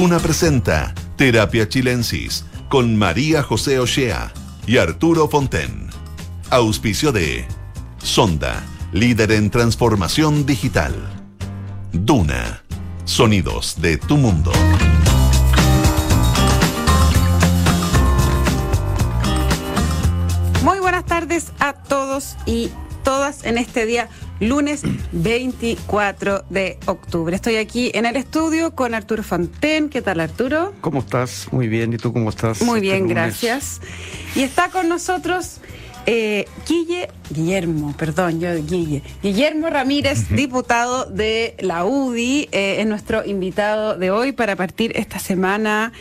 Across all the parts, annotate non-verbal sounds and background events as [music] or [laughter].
Duna presenta Terapia Chilensis con María José Ochea y Arturo Fonten. Auspicio de Sonda, líder en transformación digital. Duna, sonidos de tu mundo. Muy buenas tardes a todos y todas en este día lunes 24 de octubre. Estoy aquí en el estudio con Arturo Fonten. ¿Qué tal Arturo? ¿Cómo estás? Muy bien. ¿Y tú cómo estás? Muy este bien, gracias. Y está con nosotros eh, Guille, Guillermo, perdón, yo Guille, Guillermo Ramírez, diputado de la UDI, eh, es nuestro invitado de hoy para partir esta semana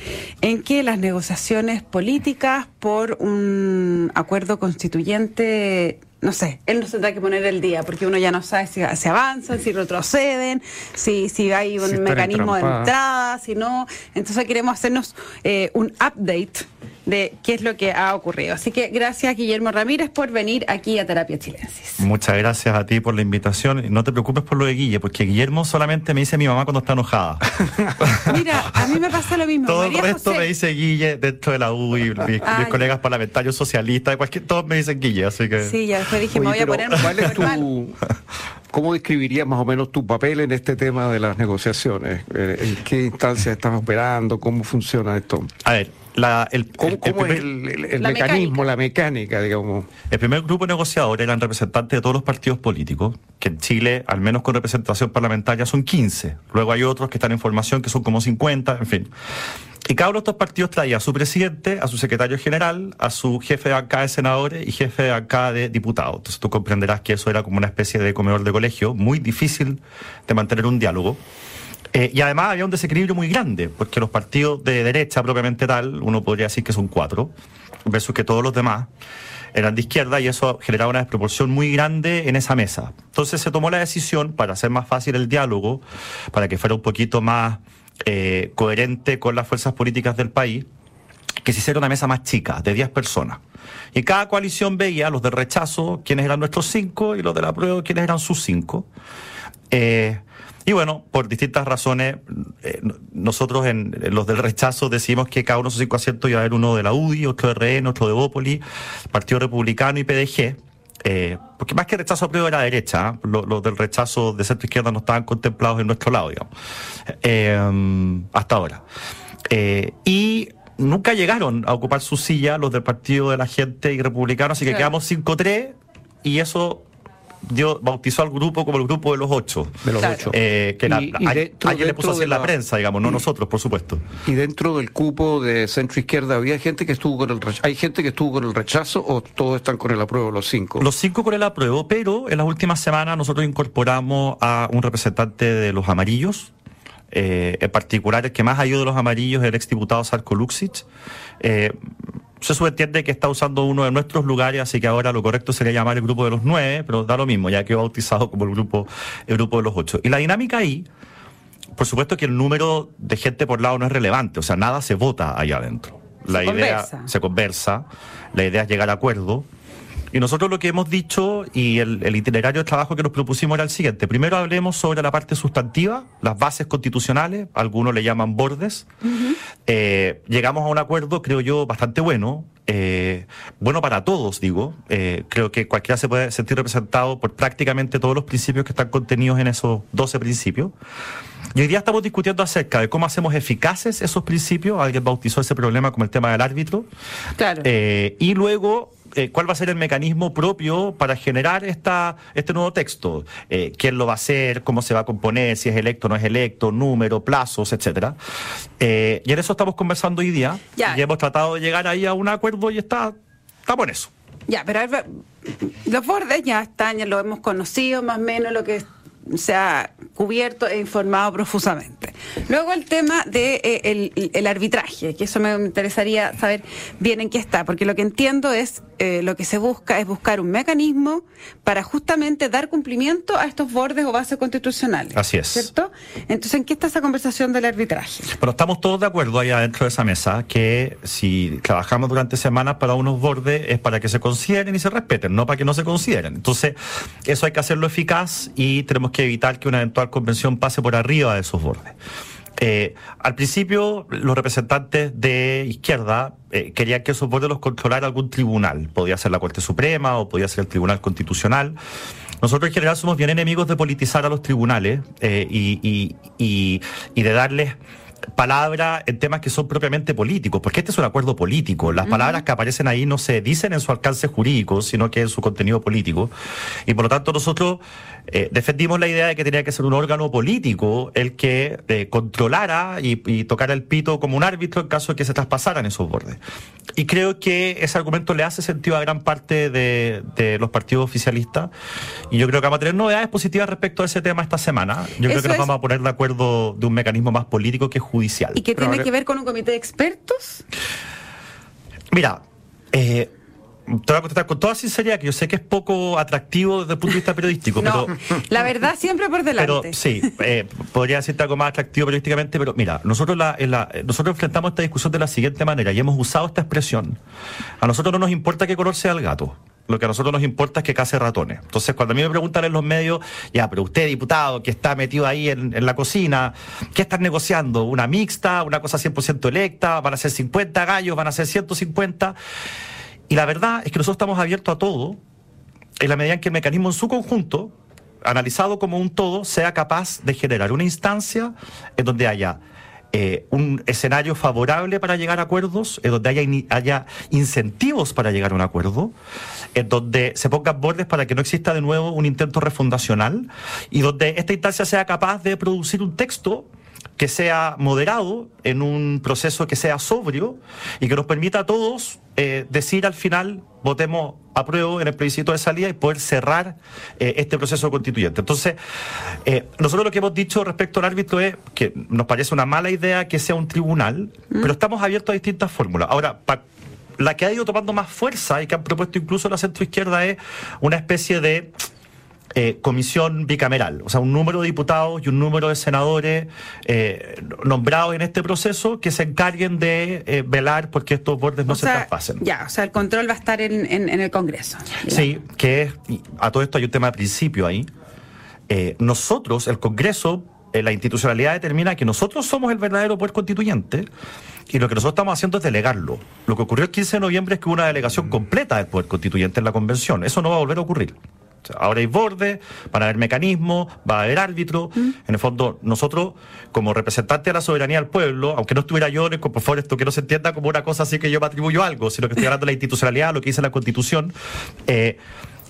en que las negociaciones políticas por un acuerdo constituyente no sé, él nos tendrá que poner el día, porque uno ya no sabe si se avanzan, si retroceden, si, si hay un Si mecanismo de entrada, si no. Entonces queremos hacernos eh, un update de qué es lo que ha ocurrido. Así que gracias, Guillermo Ramírez, por venir aquí a Terapia Chilensis. Muchas gracias a ti por la invitación. No te preocupes por lo de Guille, porque Guillermo solamente me dice mi mamá cuando está enojada. [laughs] Mira, a mí me pasa lo mismo. Todo el resto José- me dice Guille dentro de la U y mis, mis Ah, ya. colegas parlamentarios socialistas, cualquier, todos me dicen Guille, así que... Sí, ya después dije, Oye, me voy a poner ¿cuál es normal. tu, [laughs] ¿Cómo describirías más o menos tu papel en este tema de las negociaciones? Eh, ¿En qué instancia estás operando? ¿Cómo funciona esto? A ver, la- el, ¿Cómo, el- el cómo es primer- el, el- el La mecanismo, mecánica. la mecánica, digamos? El primer grupo negociador eran representantes de todos los partidos políticos, que en Chile, al menos con representación parlamentaria, son 15. Luego hay otros que están en formación, que son como 50, en fin. Y cada uno de estos partidos traía a su presidente, a su secretario general, a su jefe de bancada de senadores y jefe de bancada de diputados. Entonces tú comprenderás que eso era como una especie de comedor de colegio, muy difícil de mantener un diálogo. Eh, y además había un desequilibrio muy grande, porque los partidos de derecha propiamente tal, uno podría decir que son cuatro, versus que todos los demás eran de izquierda y eso generaba una desproporción muy grande en esa mesa. Entonces se tomó la decisión, para hacer más fácil el diálogo, para que fuera un poquito más eh, coherente con las fuerzas políticas del país, que se hiciera una mesa más chica, de 10 personas. Y cada coalición veía los del rechazo, quienes eran nuestros cinco, y los de la prueba, quienes eran sus cinco. Eh, y bueno, por distintas razones, eh, no- nosotros en, en los del rechazo decidimos que cada uno de sus cinco asientos iba a haber uno de la UDI, otro de RN, otro de Bópoli, Partido Republicano y PDG. eh, porque más que rechazo a prueba era derecha, ¿ah? Lo- los, del rechazo de centro izquierda no estaban contemplados en nuestro lado, digamos, Eh, hasta ahora. Y nunca llegaron a ocupar su silla los del Partido de la Gente y Republicano, así que Claro. quedamos 5-3 y eso dio, bautizó al grupo como el grupo de los ocho. De los Claro. ocho. Eh, que era- Y- y a- dentro- alguien le puso así la, la- prensa, digamos, no nosotros, por supuesto. Y dentro del cupo de centro izquierda, ¿había gente que estuvo con el rechazo? ¿Hay gente que estuvo con el rechazo o todos están con el apruebo, los cinco? Los cinco con el apruebo, pero en las últimas semanas nosotros incorporamos a un representante de los amarillos. eh, en particular, el que más ha ido de los amarillos es el exdiputado Sarko Luxic. Eh, se subentiende que está usando uno de nuestros lugares, así que ahora lo correcto sería llamar el grupo de los nueve, pero da lo mismo, ya quedó bautizado como el grupo, el grupo de los ocho. Y la dinámica ahí, por supuesto que el número de gente por lado no es relevante, o sea, nada se vota allá adentro. La Se idea conversa. se conversa, la idea es llegar a acuerdo. Y nosotros lo que hemos dicho y el, el itinerario de trabajo que nos propusimos era el siguiente. Primero hablemos sobre la parte sustantiva, las bases constitucionales, algunos le llaman bordes. Eh, llegamos a un acuerdo, creo yo, bastante bueno. eh, bueno para todos, digo. Eh, creo que cualquiera se puede sentir representado por prácticamente todos los principios que están contenidos en esos 12 principios. Y hoy día estamos discutiendo acerca de cómo hacemos eficaces esos principios. Alguien bautizó ese problema como el tema del árbitro. Claro. Y luego, eh, ¿cuál va a ser el mecanismo propio para generar esta, este nuevo texto? Eh, ¿Quién lo va a hacer? ¿Cómo se va a componer? ¿Si es electo o no es electo? ¿Número? ¿Plazos? Etcétera. Eh, y en eso estamos conversando hoy día. Ya. Y hemos tratado de llegar ahí a un acuerdo y está, estamos en eso. Ya, pero ver, los bordes ya están, ya lo hemos conocido más o menos lo que se ha cubierto e informado profusamente. Luego el tema de eh, el, el arbitraje, que eso me interesaría saber bien en qué está, porque lo que entiendo es eh, lo que se busca es buscar un mecanismo para justamente dar cumplimiento a estos bordes o bases constitucionales. Así es. ¿Cierto? Entonces, ¿en qué está esa conversación del arbitraje? Pero estamos todos de acuerdo ahí adentro de esa mesa que si trabajamos durante semanas para unos bordes es para que se consideren y se respeten, no para que no se consideren. Entonces, eso hay que hacerlo eficaz y tenemos que evitar que una eventual convención pase por arriba de esos bordes. Eh, al principio, los representantes de izquierda eh, querían que esos bordes los controlara algún tribunal. Podía ser la Corte Suprema o podía ser el Tribunal Constitucional. Nosotros en general somos bien enemigos de politizar a los tribunales eh, y, y, de darles palabra en temas que son propiamente políticos, porque este es un acuerdo político. Las palabras que aparecen ahí no se dicen en su alcance jurídico, sino que en su contenido político. Y por lo tanto nosotros eh, defendimos la idea de que tenía que ser un órgano político el que eh, controlara y, y, tocara el pito como un árbitro en caso de que se traspasaran esos bordes. Y creo que ese argumento le hace sentido a gran parte de, de los partidos oficialistas. Y yo creo que vamos a tener novedades positivas respecto a ese tema esta semana. Yo Eso creo que nos es... vamos a poner de acuerdo de un mecanismo más político que judicial. ¿Y qué tiene que ver con un comité de expertos? Mira, eh, te voy a contestar con toda sinceridad que yo sé que es poco atractivo desde el punto de vista periodístico. [laughs] no, pero, la verdad siempre por [laughs] delante. Pero sí, eh, podría decirte algo más atractivo periodísticamente, pero mira, nosotros, la, la, nosotros enfrentamos esta discusión de la siguiente manera y hemos usado esta expresión. A nosotros no nos importa qué color sea el gato. Lo que a nosotros nos importa es que case ratones. Entonces, cuando a mí me preguntan en los medios, ya, pero usted, diputado, que está metido ahí en, la cocina, ¿qué están negociando? ¿Una mixta? ¿Una cosa 100% electa? ¿Van a ser 50 gallos? ¿Van a ser 150? Y la verdad es que nosotros estamos abiertos a todo, en la medida en que el mecanismo en su conjunto, analizado como un todo, sea capaz de generar una instancia en donde haya eh, un escenario favorable para llegar a acuerdos, en donde haya, haya incentivos para llegar a un acuerdo, en donde se pongan bordes para que no exista de nuevo un intento refundacional y donde esta instancia sea capaz de producir un texto que sea moderado, en un proceso que sea sobrio y que nos permita a todos eh, decir al final, votemos apruebo en el plebiscito de salida y poder cerrar eh, este proceso constituyente. Entonces, eh, nosotros lo que hemos dicho respecto al árbitro es que nos parece una mala idea que sea un tribunal, mm. pero estamos abiertos a distintas fórmulas. Ahora, la que ha ido tomando más fuerza y que han propuesto incluso la centroizquierda es una especie de eh, comisión bicameral, o sea, un número de diputados y un número de senadores eh, nombrados en este proceso que se encarguen de eh, velar porque estos bordes no o se sea, traspasen. Ya, o sea, el control va a estar en, en, en el Congreso. Digamos. Sí, que es, a todo esto hay un tema de principio ahí. Eh, nosotros, el Congreso, la institucionalidad determina que nosotros somos el verdadero poder constituyente y lo que nosotros estamos haciendo es delegarlo. Lo que ocurrió el 15 de noviembre es que hubo una delegación completa del poder constituyente en la convención. Eso no va a volver a ocurrir. Ahora hay borde, van a haber mecanismos, va a haber árbitro. Mm. En el fondo, nosotros, como representantes de la soberanía del pueblo, aunque no estuviera yo, por favor, esto que no se entienda como una cosa así que yo me atribuyo algo, sino que estoy hablando de la institucionalidad, lo que dice la Constitución. Eh,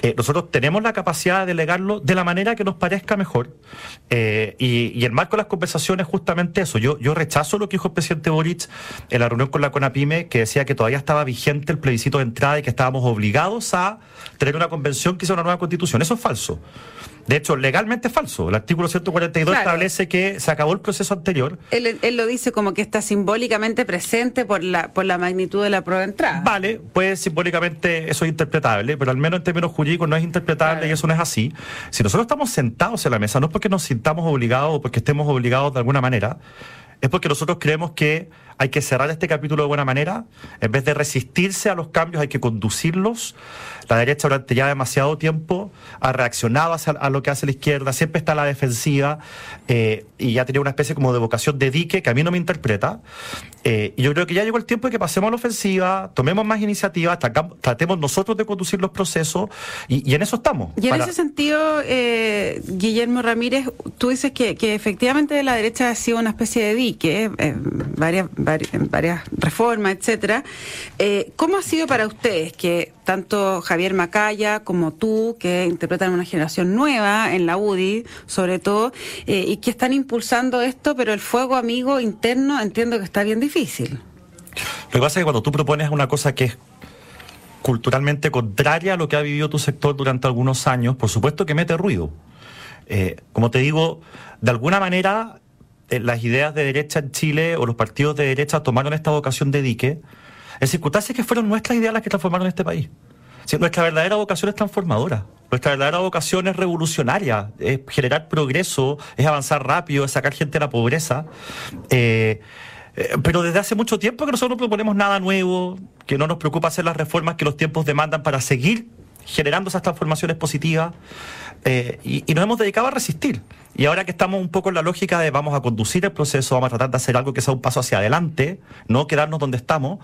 eh, nosotros tenemos la capacidad de delegarlo de la manera que nos parezca mejor. Eh, y, y, el marco de las conversaciones justamente eso. Yo, yo rechazo lo que dijo el presidente Boric en la reunión con la CONAPIME, que decía que todavía estaba vigente el plebiscito de entrada y que estábamos obligados a tener una convención que hizo una nueva constitución. Eso es falso. De hecho, legalmente es falso. El artículo 142 claro. establece que se acabó el proceso anterior. Él, él, lo dice como que está simbólicamente presente por la, por la magnitud de la prueba de entrada. Vale, pues simbólicamente eso es interpretable, pero al menos en términos jurídicos no es interpretable claro. y eso no es así. Si nosotros estamos sentados en la mesa, no es porque nos sintamos obligados o porque estemos obligados de alguna manera, es porque nosotros creemos que hay que cerrar este capítulo de buena manera. En vez de resistirse a los cambios, hay que conducirlos. La derecha durante ya demasiado tiempo ha reaccionado a lo que hace la izquierda, siempre está a la defensiva eh, y ya tenía una especie como de vocación de dique que a mí no me interpreta. Eh, y yo creo que ya llegó el tiempo de que pasemos a la ofensiva, tomemos más iniciativas, tratemos nosotros de conducir los procesos y, y en eso estamos. Y en para... ese sentido, eh, Guillermo Ramírez, tú dices que, que, efectivamente la derecha ha sido una especie de dique, eh, varias, varias, varias, reformas, etcétera. Eh, ¿Cómo ha sido para ustedes que tanto Javier Macaya como tú, que interpretan una generación nueva en la UDI, sobre todo, eh, y que están impulsando esto, pero el fuego amigo interno entiendo que está bien difícil. Lo que pasa es que cuando tú propones una cosa que es culturalmente contraria a lo que ha vivido tu sector durante algunos años, por supuesto que mete ruido. Eh, como te digo, de alguna manera eh, las ideas de derecha en Chile o los partidos de derecha tomaron esta vocación de dique en circunstancias que fueron nuestras ideas las que transformaron este país. Si nuestra verdadera vocación es transformadora. Nuestra verdadera vocación es revolucionaria, es generar progreso, es avanzar rápido, es sacar gente de la pobreza. Eh, eh, pero desde hace mucho tiempo que nosotros no proponemos nada nuevo, que no nos preocupa hacer las reformas que los tiempos demandan para seguir generando esas transformaciones positivas. Eh, y, y, nos hemos dedicado a resistir. Y ahora que estamos un poco en la lógica de vamos a conducir el proceso, vamos a tratar de hacer algo que sea un paso hacia adelante, no quedarnos donde estamos,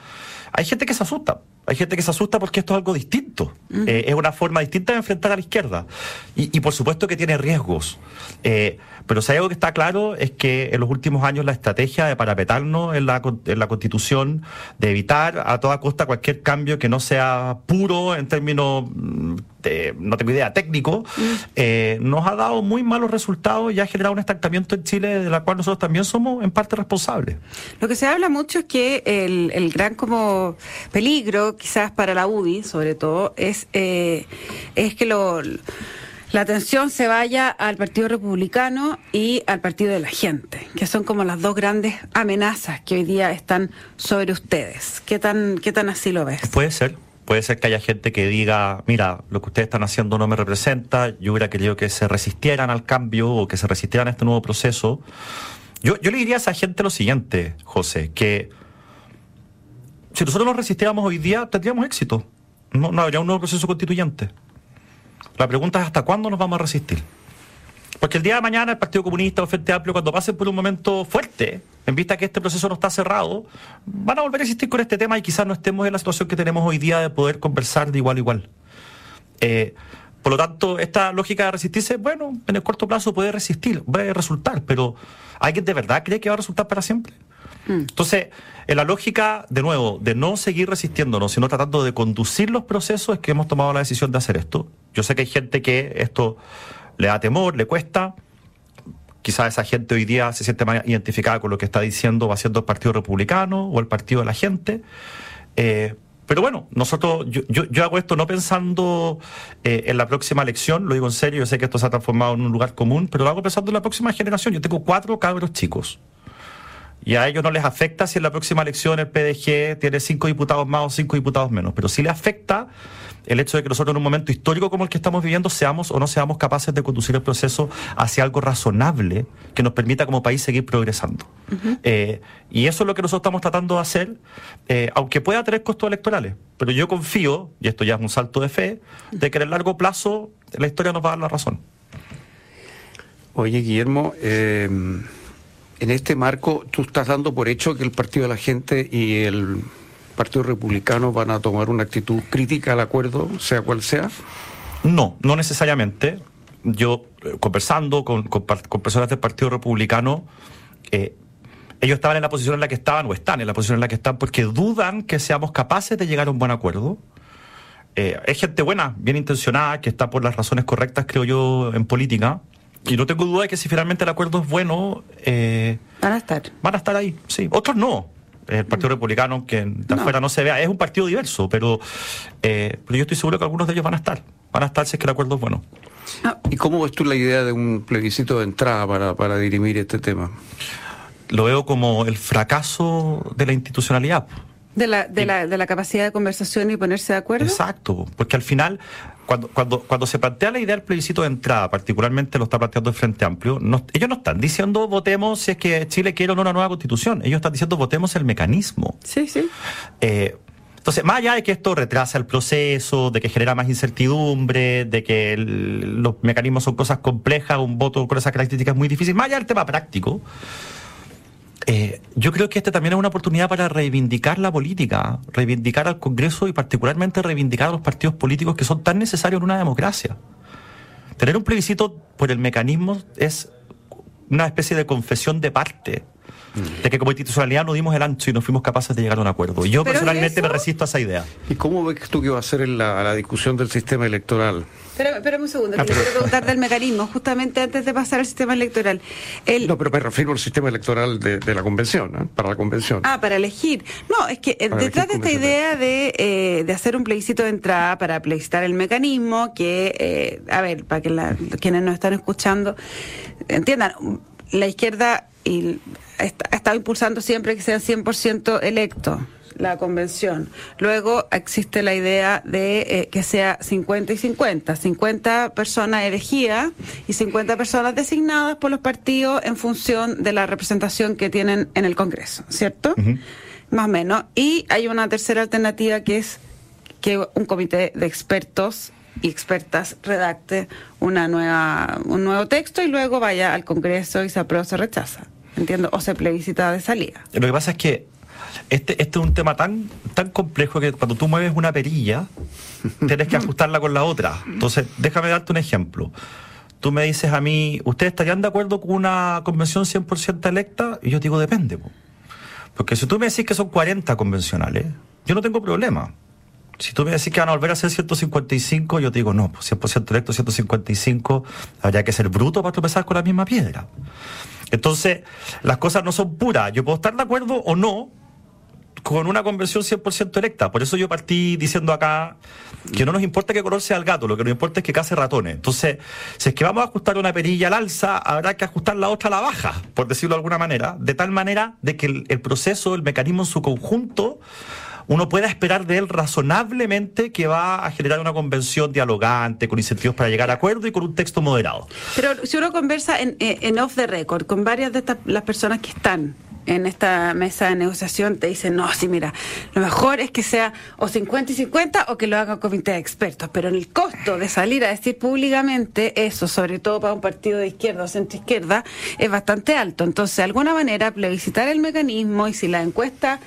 hay gente que se asusta. Hay gente que se asusta porque esto es algo distinto. Eh, es una forma distinta de enfrentar a la izquierda. Y, por supuesto que tiene riesgos. Eh, pero si hay algo que está claro es que en los últimos años la estrategia de parapetarnos en la, en la Constitución, de evitar a toda costa cualquier cambio que no sea puro en términos, mm, de, no tengo idea, técnico, mm. eh, nos ha dado muy malos resultados y ha generado un estancamiento en Chile de la cual nosotros también somos en parte responsables. Lo que se habla mucho es que el, el gran como peligro, quizás para la UDI sobre todo, es, eh, es que lo la atención se vaya al Partido Republicano y al Partido de la Gente, que son como las dos grandes amenazas que hoy día están sobre ustedes. ¿Qué tan, qué tan así lo ves? Puede ser. Puede ser que haya gente que diga, mira, lo que ustedes están haciendo no me representa, yo hubiera querido que se resistieran al cambio o que se resistieran a este nuevo proceso. Yo, yo le diría a esa gente lo siguiente, José, que si nosotros nos resistiéramos hoy día, tendríamos éxito. No, no habría un nuevo proceso constituyente. La pregunta es hasta cuándo nos vamos a resistir. Porque el día de mañana el Partido Comunista o Frente Amplio, cuando pasen por un momento fuerte, en vista que este proceso no está cerrado, van a volver a existir con este tema y quizás no estemos en la situación que tenemos hoy día de poder conversar de igual a igual. Eh, por lo tanto, esta lógica de resistirse, bueno, en el corto plazo puede resistir, puede resultar, pero ¿alguien de verdad cree que va a resultar para siempre? Mm. Entonces, en la lógica, de nuevo, de no seguir resistiéndonos, sino tratando de conducir los procesos, es que hemos tomado la decisión de hacer esto. Yo sé que hay gente que esto le da temor, le cuesta. Quizás esa gente hoy día se siente más identificada con lo que está diciendo va haciendo el Partido Republicano o el Partido de la Gente. Eh, pero bueno, nosotros, yo, yo, hago esto no pensando eh, en la próxima elección, lo digo en serio, yo sé que esto se ha transformado en un lugar común, pero lo hago pensando en la próxima generación. Yo tengo cuatro cabros chicos y a ellos no les afecta si en la próxima elección el PDG tiene cinco diputados más o cinco diputados menos, pero sí le afecta el hecho de que nosotros en un momento histórico como el que estamos viviendo seamos o no seamos capaces de conducir el proceso hacia algo razonable que nos permita como país seguir progresando. Eh, y eso es lo que nosotros estamos tratando de hacer, eh, aunque pueda tener costos electorales. Pero yo confío, y esto ya es un salto de fe, de que en el largo plazo la historia nos va a dar la razón. Oye, Guillermo, eh en este marco, tú estás dando por hecho que el Partido de la Gente y el Partido Republicano van a tomar una actitud crítica al acuerdo, sea cual sea. No, no necesariamente. Yo, eh, conversando con, personas del Partido Republicano, eh, ellos estaban en la posición en la que estaban, o están en la posición en la que están, porque dudan que seamos capaces de llegar a un buen acuerdo. Eh, es gente buena, bien intencionada, que está por las razones correctas, creo yo, en política. Y no tengo duda de que si finalmente el acuerdo es bueno... Eh, van a estar. Van a estar ahí, sí. Otros no. El Partido Republicano, que de afuera no se vea, es un partido diverso, pero, eh, pero yo estoy seguro que algunos de ellos van a estar. Van a estar si es que el acuerdo es bueno. Ah, ¿Y cómo ves tú la idea de un plebiscito de entrada para, para dirimir este tema? Lo veo como el fracaso de la institucionalidad. De la, de, la, de la capacidad de conversación y ponerse de acuerdo. Exacto, porque al final, cuando, cuando, cuando se plantea la idea del plebiscito de entrada, particularmente lo está planteando el Frente Amplio, ellos no están diciendo votemos si es que Chile quiere o no una nueva constitución, ellos están diciendo votemos el mecanismo. Sí, sí. Eh, entonces, más allá de que esto retrasa el proceso, de que genera más incertidumbre, de que los mecanismos son cosas complejas, un voto con esas características es muy difícil, más allá del tema práctico, eh, yo creo que esta también es una oportunidad para reivindicar la política, reivindicar al Congreso y particularmente reivindicar a los partidos políticos que son tan necesarios en una democracia. Tener un plebiscito por el mecanismo es una especie de confesión de parte de que como institucionalidad no dimos el ancho y no fuimos capaces de llegar a un acuerdo. Yo personalmente me resisto a esa idea. ¿Y cómo ves tú que va a ser la, la discusión del sistema electoral? Espérame, un segundo, que ah, quiero preguntar del mecanismo, justamente antes de pasar al sistema electoral. No, pero me refiero al sistema electoral de, la convención, ¿eh? para la convención. Ah, para elegir. No, es que eh, detrás de esta idea de, eh, de hacer un plebiscito de entrada para plebiscitar el mecanismo, que, a ver, para que quienes nos están escuchando entiendan, la izquierda y ha estado impulsando siempre que sean 100% electos la convención. Luego existe la idea de eh, que sea 50 y 50, 50 personas elegidas y 50 personas designadas por los partidos en función de la representación que tienen en el Congreso, ¿cierto? Más o menos. Y hay una tercera alternativa que es que un comité de expertos y expertas redacte una nueva, un nuevo texto y luego vaya al Congreso y se aprueba o se rechaza. Entiendo, o se plebiscita de salida. Lo que pasa es que este, este es un tema tan, tan complejo que cuando tú mueves una perilla, [laughs] tienes que ajustarla con la otra. Entonces, déjame darte un ejemplo. Tú me dices a mí, ¿ustedes estarían de acuerdo con una convención 100% electa? Y yo te digo, depende. po. Porque si tú me decís que son 40 convencionales, yo no tengo problema. Si tú me decís que van a volver a ser 155, yo te digo, no, pues 100% electo, 155, habría que ser bruto para tropezar con la misma piedra. Entonces, las cosas no son puras. Yo puedo estar de acuerdo o no con una conversión 100% electa. Por eso yo partí diciendo acá que no nos importa qué color sea el gato, lo que nos importa es que case ratones. Entonces, si es que vamos a ajustar una perilla al alza, habrá que ajustar la otra a la baja, por decirlo de alguna manera, de tal manera de que el proceso, el mecanismo en su conjunto, uno pueda esperar de él razonablemente que va a generar una convención dialogante, con incentivos para llegar a acuerdo y con un texto moderado. Pero si uno conversa en, eh, off the record con varias de estas, las personas que están en esta mesa de negociación, te dicen, no, sí, mira, lo mejor es que sea o 50 y 50 o que lo haga un comité de expertos. Pero en el costo de salir a decir públicamente eso, sobre todo para un partido de izquierda o centro izquierda, es bastante alto. Entonces, de alguna manera, plebiscitar el mecanismo y si la encuesta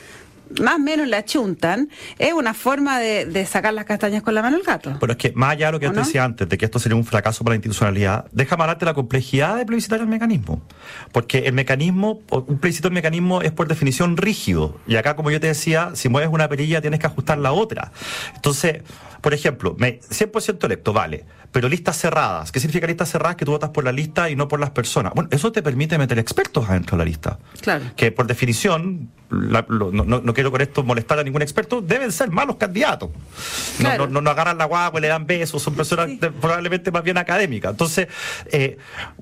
más o menos la chuntan, es una forma de, de sacar las castañas con la mano al gato. Pero es que más allá de lo que ¿O yo te no? decía antes, de que esto sería un fracaso para la institucionalidad, déjame hablarte de la complejidad de plebiscitar el mecanismo. Porque el mecanismo, un plebiscito del mecanismo es por definición rígido. Y acá, como yo te decía, si mueves una perilla tienes que ajustar la otra. Entonces, por ejemplo, me- 100% electo, vale. Pero listas cerradas. ¿Qué significa listas cerradas? Que tú votas por la lista y no por las personas. Bueno, eso te permite meter expertos adentro de la lista. Claro. Que por definición, la- lo- no, no- no quiero con esto molestar a ningún experto, deben ser malos candidatos. No, Claro. no, no, no agarran la guagua y le dan besos, son personas de- probablemente más bien académicas. Entonces, eh,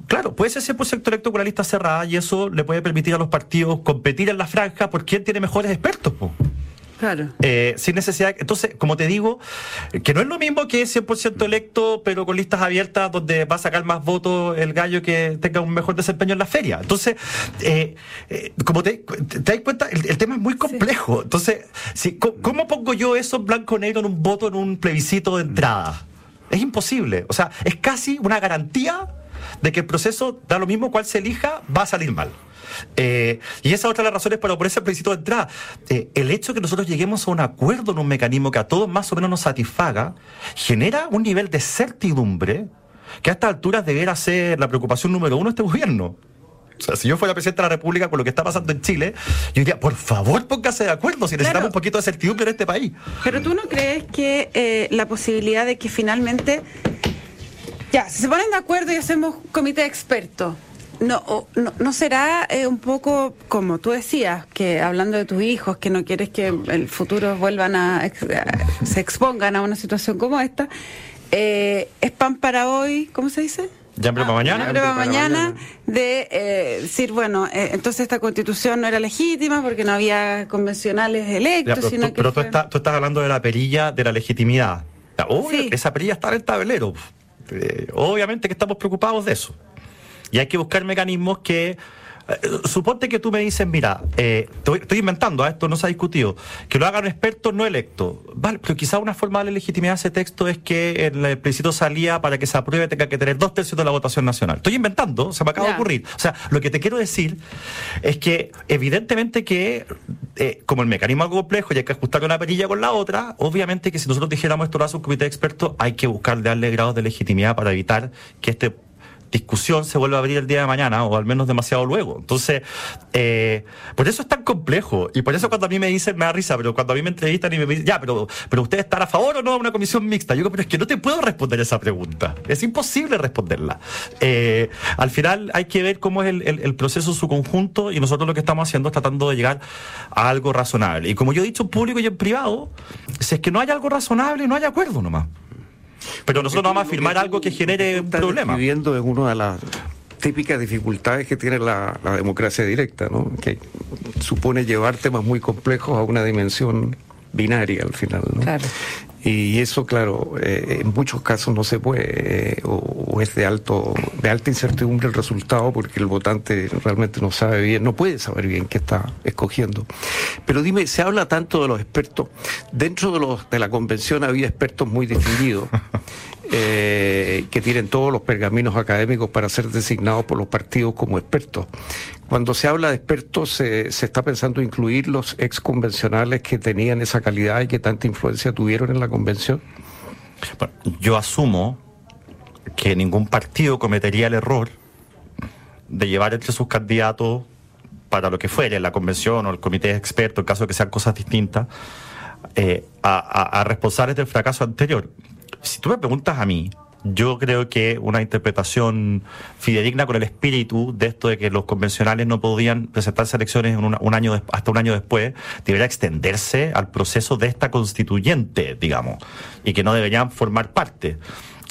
claro, puede ser 100% electo con la lista cerrada y eso le puede permitir a los partidos competir en la franja por quién tiene mejores expertos. po. Claro. Eh, sin necesidad. Entonces, como te digo, que no es lo mismo que 100% electo, pero con listas abiertas donde va a sacar más votos el gallo que tenga un mejor desempeño en la feria. Entonces, eh, eh, como te, te, te das cuenta, el, el tema es muy complejo. Entonces, si, ¿cómo pongo yo eso en blanco negro en un voto en un plebiscito de entrada? Es imposible. O sea, es casi una garantía de que el proceso, da lo mismo cuál se elija, va a salir mal. Eh, y esa es otra de las razones para oponerse al plebiscito de entrada. Eh, el hecho de que nosotros lleguemos a un acuerdo en un mecanismo que a todos más o menos nos satisfaga, genera un nivel de certidumbre que a estas alturas debiera ser la preocupación número uno de este gobierno. O sea, si yo fuera presidente de la República con lo que está pasando en Chile, yo diría, por favor, póngase de acuerdo si necesitamos Claro. un poquito de certidumbre en este país. Pero tú no crees que eh, la posibilidad de que finalmente, ya, si se ponen de acuerdo y hacemos comité de expertos, no, o- no, no será eh, un poco como tú decías, que hablando de tus hijos, que no quieres que el futuro vuelvan a, ex- a- se expongan a una situación como esta, eh, es pan para hoy, ¿cómo se dice? Ya para mañana. Hambre para mañana, de eh, decir, bueno, eh, entonces esta constitución no era legítima porque no había convencionales Ya, electos, pero sino tú, que pero tú fue- estás, tú estás hablando de la perilla de la legitimidad. Ya, obvio, Sí. Esa perilla está en el tablero. Eh, obviamente que estamos preocupados de eso. Y hay que buscar mecanismos que... eh, suponte que tú me dices, mira, eh, estoy, estoy inventando, a esto no se ha discutido, que lo hagan expertos no electos. Vale, pero quizá una forma de legitimidad a ese texto es que el plebiscito salía para que se apruebe tenga que tener dos tercios de la votación nacional. Estoy inventando, se me acaba de ocurrir. O sea, lo que te quiero decir es que evidentemente que eh, como el mecanismo es algo complejo y hay que ajustar una perilla con la otra, obviamente que si nosotros dijéramos esto lo hace un comité de expertos, hay que buscar darle grados de legitimidad para evitar que este discusión se vuelva a abrir el día de mañana o al menos demasiado luego. Entonces, eh, por eso es tan complejo y por eso cuando a mí me dicen, me da risa, pero cuando a mí me entrevistan y me dicen, ya, pero, pero ustedes están a favor o no de una comisión mixta, yo digo, pero es que no te puedo responder esa pregunta. Es imposible responderla. Eh, al final hay que ver cómo es el, el- el proceso en su conjunto y nosotros lo que estamos haciendo es tratando de llegar a algo razonable. Y como yo he dicho en público y en privado, si es que no hay algo razonable, no hay acuerdo nomás. Pero nosotros no vamos a firmar algo que genere un problema. describiendo es una de las típicas dificultades que tiene la, la democracia directa, ¿no? que supone llevar temas muy complejos a una dimensión binaria al final. ¿no? Claro. Y eso, claro, eh, en muchos casos no se puede, eh, o, o es de alto, de alta incertidumbre el resultado, porque el votante realmente no sabe bien, no puede saber bien qué está escogiendo. Pero dime, se habla tanto de los expertos, dentro de los de la convención había expertos muy distinguidos. [laughs] eh, que tienen todos los pergaminos académicos para ser designados por los partidos como expertos. Cuando se habla de expertos, se, se está pensando incluir los ex convencionales que tenían esa calidad y que tanta influencia tuvieron en la convención. Bueno, yo asumo que ningún partido cometería el error de llevar entre sus candidatos para lo que fuere, la convención o el comité de expertos, en caso de que sean cosas distintas, eh, a, a responsables del fracaso anterior. Si tú me preguntas a mí, yo creo que una interpretación fidedigna con el espíritu de esto de que los convencionales no podían presentarse a elecciones un año hasta un año después debería extenderse al proceso de esta constituyente, digamos, y que no deberían formar parte.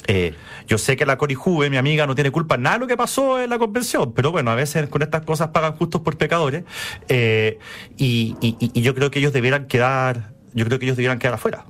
Eh, yo sé que la Cori Juve, mi amiga, no tiene culpa nada de lo que pasó en la convención, pero bueno, a veces con estas cosas pagan justos por pecadores, eh, y yo creo que ellos debieran quedar, yo creo que ellos debieran quedar afuera.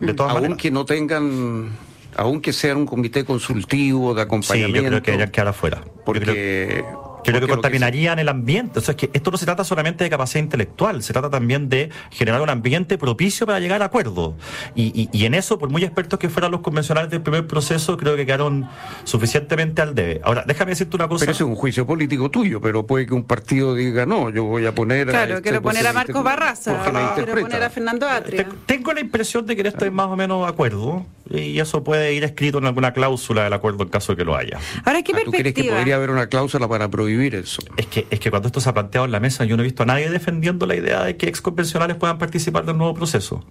De todas maneras. Aunque no tengan, aunque sean un comité consultivo de Sí, acompañamiento. yo creo que quedar afuera. Yo Porque, Yo creo que contaminarían el ambiente. O sea, es que esto no se trata solamente de capacidad intelectual, se trata también de generar un ambiente propicio para llegar a acuerdos. Y, y- y en eso, por muy expertos que fueran los convencionales del primer proceso, creo que quedaron suficientemente al debe. Ahora, déjame decirte una cosa. Pero ese es un juicio político tuyo, pero puede que un partido diga, no, yo voy a poner... a Claro, este quiero poner a Marcos Barraza, quiero poner a Fernando Atria. Te- Tengo la impresión de que en esto hay más o menos de acuerdo, y eso puede ir escrito en alguna cláusula del acuerdo en caso de que lo haya. Ahora, ¿qué Ah, ¿Tú crees que perspectiva? podría haber una cláusula para prohibir eso? Es que, es que cuando esto se ha planteado en la mesa, yo no he visto a nadie defendiendo la idea de que ex convencionales puedan participar del nuevo proceso.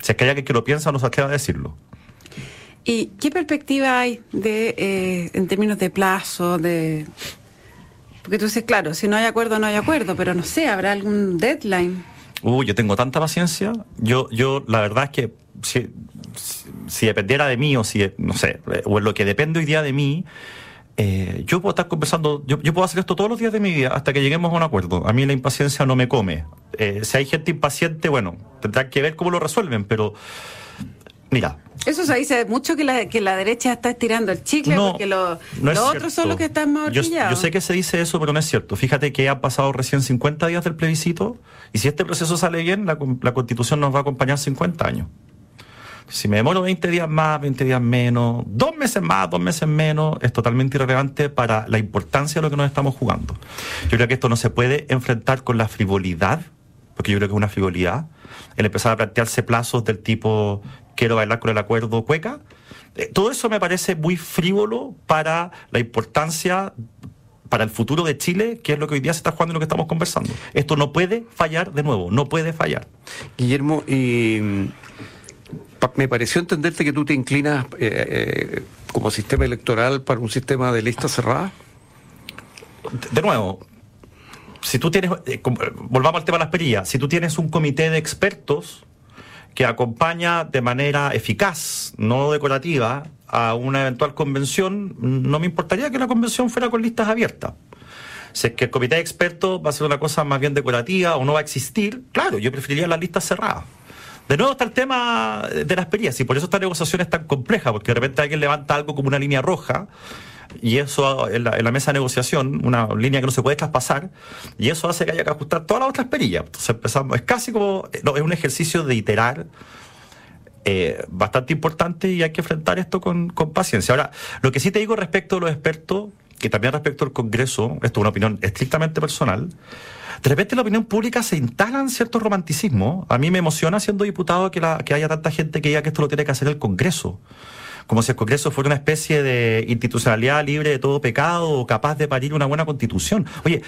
Si es que hay alguien que lo piensa, no se atreva a decirlo. ¿Y qué perspectiva hay de, eh, en términos de plazo, de... Porque tú dices, claro, si no hay acuerdo, no hay acuerdo, pero no sé, ¿habrá algún deadline? Uy, yo tengo tanta paciencia. Yo, yo, la verdad es que si, dependiera de mí o si, no sé, o en lo que depende hoy día de mí, eh, yo puedo estar conversando, yo, yo puedo hacer esto todos los días de mi vida hasta que lleguemos a un acuerdo. A mí la impaciencia no me come. Eh, si hay gente impaciente, bueno, tendrán que ver cómo lo resuelven, pero mira, Eso se dice mucho que la, que la derecha está estirando el chicle porque lo- no los otros son los que están más yo, yo sé que se dice eso, pero no es cierto. Fíjate que han pasado recién 50 días del plebiscito y si este proceso sale bien, la, la constitución nos va a acompañar 50 años. Si me demoro 20 días más, 20 días menos, dos meses más, dos meses menos, es totalmente irrelevante para la importancia de lo que nos estamos jugando. Yo creo que esto no se puede enfrentar con la frivolidad, porque yo creo que es una frivolidad, el empezar a plantearse plazos del tipo quiero bailar con el acuerdo cueca. Eh, Todo eso me parece muy frívolo para la importancia para el futuro de Chile, que es lo que hoy día se está jugando y lo que estamos conversando. Esto no puede fallar de nuevo, no puede fallar. Guillermo, y me pareció entenderte que tú te inclinas eh, eh, como sistema electoral para un sistema de lista cerrada. De- nuevo, si tú tienes, eh, volvamos al tema de las perillas, si tú tienes un comité de expertos que acompaña de manera eficaz, no decorativa, a una eventual convención, no me importaría que la convención fuera con listas abiertas. Si es que el comité de expertos va a ser una cosa más bien decorativa o no va a existir, claro, yo preferiría las listas cerradas. De nuevo está el tema de las perillas y por eso esta negociación es tan compleja, porque de repente alguien levanta algo como una línea roja y eso en la, mesa de negociación, una línea que no se puede traspasar, y eso hace que haya que ajustar todas las otras perillas. Entonces empezamos, es casi como, es un ejercicio de iterar eh, bastante importante y hay que enfrentar esto con, con paciencia. Ahora, lo que sí te digo respecto a los expertos, que también respecto al Congreso, esto es una opinión estrictamente personal, de repente en la opinión pública se instalan ciertos romanticismos. A mí me emociona siendo diputado que, la, que haya tanta gente que diga que esto lo tiene que hacer el Congreso. Como si el Congreso fuera una especie de institucionalidad libre de todo pecado o capaz de parir una buena constitución. Oye,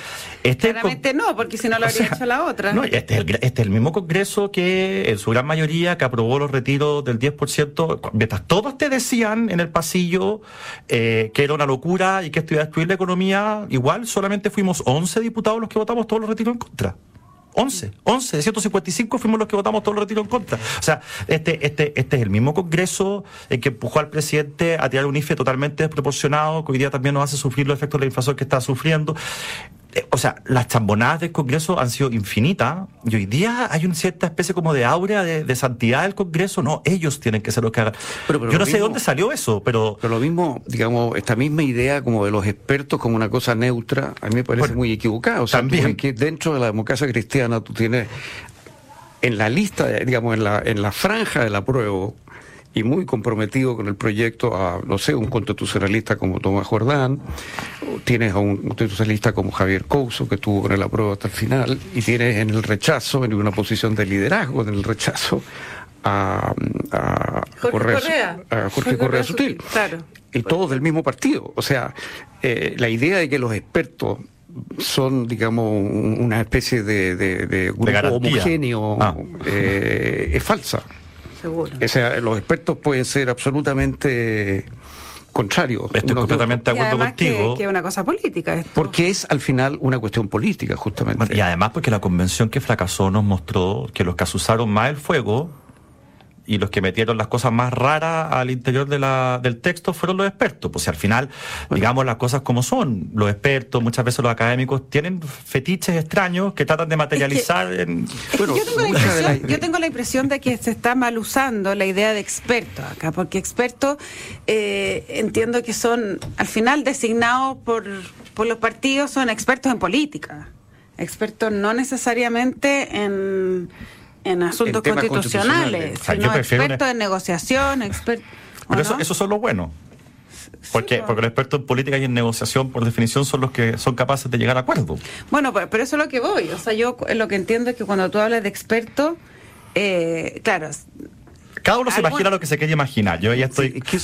este Claramente no, porque si no lo o habría sea, hecho la otra. No, este es, el, este es el mismo Congreso que en su gran mayoría que aprobó los retiros del 10%, mientras todos te decían en el pasillo eh, que era una locura y que esto iba a destruir la economía, igual solamente fuimos 11 diputados los que votamos todos los retiros en contra. 11, 11 de 155 fuimos los que votamos todos los retiros en contra. O sea, este, este, este es el mismo Congreso el que empujó al presidente a tirar un IFE totalmente desproporcionado, que hoy día también nos hace sufrir los efectos de la inflación que está sufriendo. Eh, O sea, las chambonadas del Congreso han sido infinitas y hoy día hay una cierta especie como de aura de, de santidad del Congreso. No, ellos tienen que ser los que hagan. Pero- pero Yo no sé de dónde salió eso, pero Pero lo mismo, digamos, esta misma idea como de los expertos como una cosa neutra, a mí me parece Bueno, muy equivocada. O sea, también. que dentro de la democracia cristiana tú tienes en la lista, digamos, en la, en la franja del apruebo, y muy comprometido con el proyecto a, no sé, un constitucionalista como Tomás Jordán, tienes a un constitucionalista como Javier Couso, que estuvo con el apruebo hasta el final, y tienes en el rechazo, en una posición de liderazgo en el rechazo, a, Jorge Correa, a Jorge, Correa, Sutil. Claro. Y todos del mismo partido. O sea, eh, la idea de que los expertos son, digamos, una especie de, grupo homogéneo ah. eh, es falsa. Seguro. O sea, los expertos pueden ser absolutamente contrarios. Estoy completamente de acuerdo contigo. Que, es una cosa política. Porque es al final una cuestión política, justamente. y además porque la convención que fracasó nos mostró que los que asusaron más el fuego y los que metieron las cosas más raras al interior de la, del texto fueron los expertos. Pues si al final, digamos las cosas como son, los expertos, muchas veces los académicos, tienen fetiches extraños que tratan de materializar en... Bueno, yo, tengo la impresión, yo tengo la impresión de que se está mal usando la idea de experto acá, porque expertos eh, entiendo que son al final designados por, por los partidos, son expertos en política, expertos no necesariamente en en asuntos constitucionales, sino expertos en negociación, expertos... Pero eso, eso son lo bueno. Porque, porque los expertos en política y en negociación, por definición, son los que son capaces de llegar a acuerdos. Bueno, pero, pero eso es lo que voy. O sea, yo lo que entiendo es que cuando tú hablas de experto, eh, claro, cada uno se imagina lo que se quiere imaginar. Yo ya estoy. que,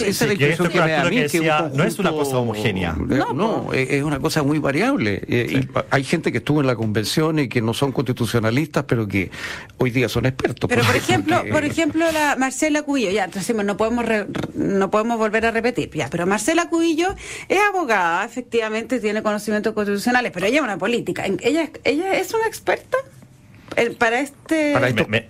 decía, no es una cosa homogénea. No, es una cosa muy variable. Eh, hay gente que estuvo en la convención y que no son constitucionalistas, pero que hoy día son expertos. Pero por ejemplo, por ejemplo, la Marcela Cubillo, ya, entonces no podemos no podemos volver a repetir, ya, pero Marcela Cubillo es abogada, efectivamente tiene conocimientos constitucionales, pero ella es una política. Ella, ella es una experta para este...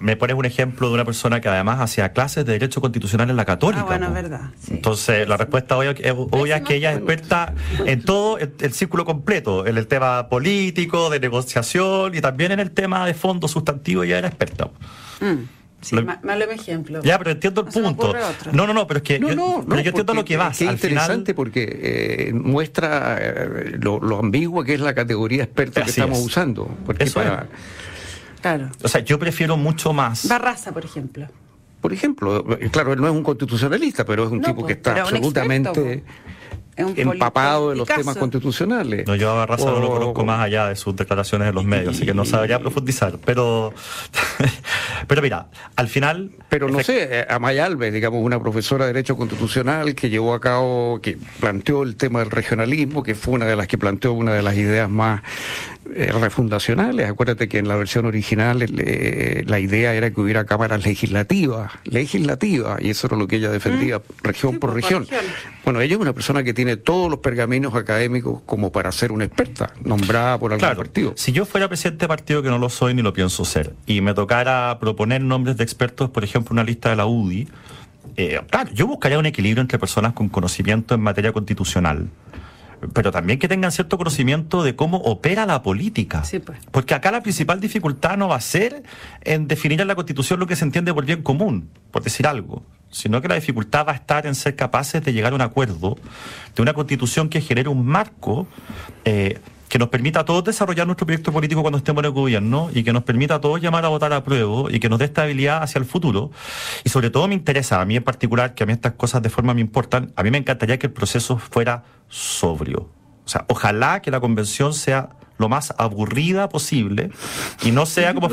me, pones un ejemplo de una persona que además hacía clases de Derecho Constitucional en la Católica. Ah, bueno, verdad. Entonces, la respuesta hoy es que ella es experta en todo el, círculo completo, en el tema político, de negociación y también en el tema de fondo sustantivo, ella era experta. Mm. Sí, malo ejemplo. Ya, pero entiendo el punto. No, no, no, pero es que yo, entiendo lo que vas. Es interesante porque eh, muestra eh, lo, ambiguo que es la categoría experta que estamos usando. Porque para, Claro. O sea, yo prefiero mucho más. Barraza, por ejemplo. Por ejemplo, claro, él no es un constitucionalista, pero es un tipo que está absolutamente empapado de los temas constitucionales. No, yo a Barraza no lo conozco más allá de sus declaraciones en los medios, así que no sabría profundizar. Pero, [laughs] pero mira, al final. Pero no sé, eh, Amaya Alves, digamos, una profesora de Derecho Constitucional que llevó a cabo, que planteó el tema del regionalismo, que fue una de las que planteó una de las ideas más eh, refundacionales. Acuérdate que en la versión original eh, la idea era que hubiera cámaras legislativas, legislativas, y eso era lo que ella defendía, mm. región por, región. Bueno, ella es una persona que tiene todos los pergaminos académicos como para ser una experta, nombrada por algún partido. Si yo fuera presidente de partido, que no lo soy ni lo pienso ser, y me tocara proponer nombres de expertos, por ejemplo, una lista de la UDI, eh, claro, yo buscaría un equilibrio entre personas con conocimiento en materia constitucional pero también que tengan cierto conocimiento de cómo opera la política. Pues. Porque acá la principal dificultad no va a ser en definir en la Constitución lo que se entiende por bien común, por decir algo, sino que la dificultad va a estar en ser capaces de llegar a un acuerdo de una Constitución que genere un marco eh, que nos permita a todos desarrollar nuestro proyecto político cuando estemos en el gobierno y que nos permita a todos llamar a votar a prueba y que nos dé estabilidad hacia el futuro. Y sobre todo me interesa, a mí en particular, que a mí estas cosas de forma me importan, a mí me encantaría que el proceso fuera sobrio. O sea, ojalá que la convención sea lo más aburrida posible y no sea como